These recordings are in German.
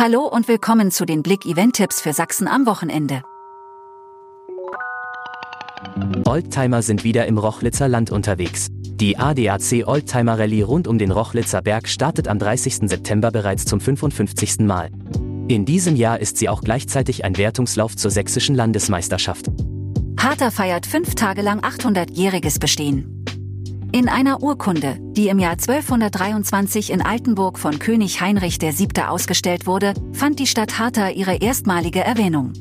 Hallo und willkommen zu den Blick Event Tipps für Sachsen am Wochenende. Oldtimer sind wieder im Rochlitzer Land unterwegs. Die ADAC Oldtimer Rallye rund um den Rochlitzer Berg startet am 30. September bereits zum 55. Mal. In diesem Jahr ist sie auch gleichzeitig ein Wertungslauf zur sächsischen Landesmeisterschaft. Harter feiert fünf Tage lang 800-jähriges Bestehen. In einer Urkunde, die im Jahr 1223 in Altenburg von König Heinrich VII. ausgestellt wurde, fand die Stadt Harter ihre erstmalige Erwähnung.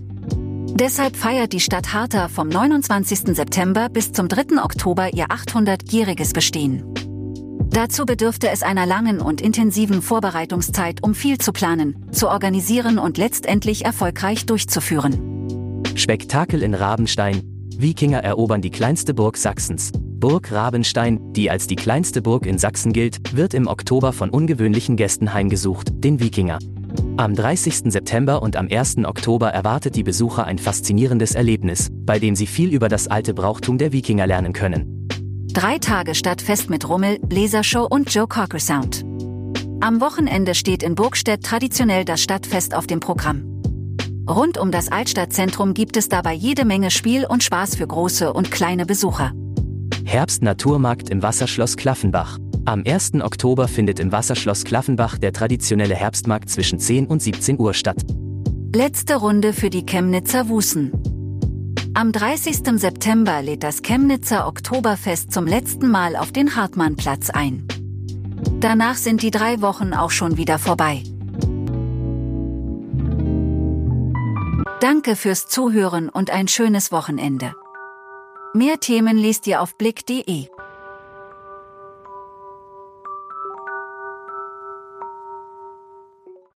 Deshalb feiert die Stadt Harter vom 29. September bis zum 3. Oktober ihr 800-jähriges Bestehen. Dazu bedürfte es einer langen und intensiven Vorbereitungszeit, um viel zu planen, zu organisieren und letztendlich erfolgreich durchzuführen. Spektakel in Rabenstein. Wikinger erobern die kleinste Burg Sachsens. Burg Rabenstein, die als die kleinste Burg in Sachsen gilt, wird im Oktober von ungewöhnlichen Gästen heimgesucht, den Wikinger. Am 30. September und am 1. Oktober erwartet die Besucher ein faszinierendes Erlebnis, bei dem sie viel über das alte Brauchtum der Wikinger lernen können. Drei Tage Stadtfest mit Rummel, Lasershow und Joe Cocker Sound. Am Wochenende steht in Burgstedt traditionell das Stadtfest auf dem Programm. Rund um das Altstadtzentrum gibt es dabei jede Menge Spiel und Spaß für große und kleine Besucher. Herbst-Naturmarkt im Wasserschloss Klaffenbach. Am 1. Oktober findet im Wasserschloss Klaffenbach der traditionelle Herbstmarkt zwischen 10 und 17 Uhr statt. Letzte Runde für die Chemnitzer Wusen. Am 30. September lädt das Chemnitzer Oktoberfest zum letzten Mal auf den Hartmannplatz ein. Danach sind die drei Wochen auch schon wieder vorbei. Danke fürs Zuhören und ein schönes Wochenende. Mehr Themen liest ihr auf blick.de.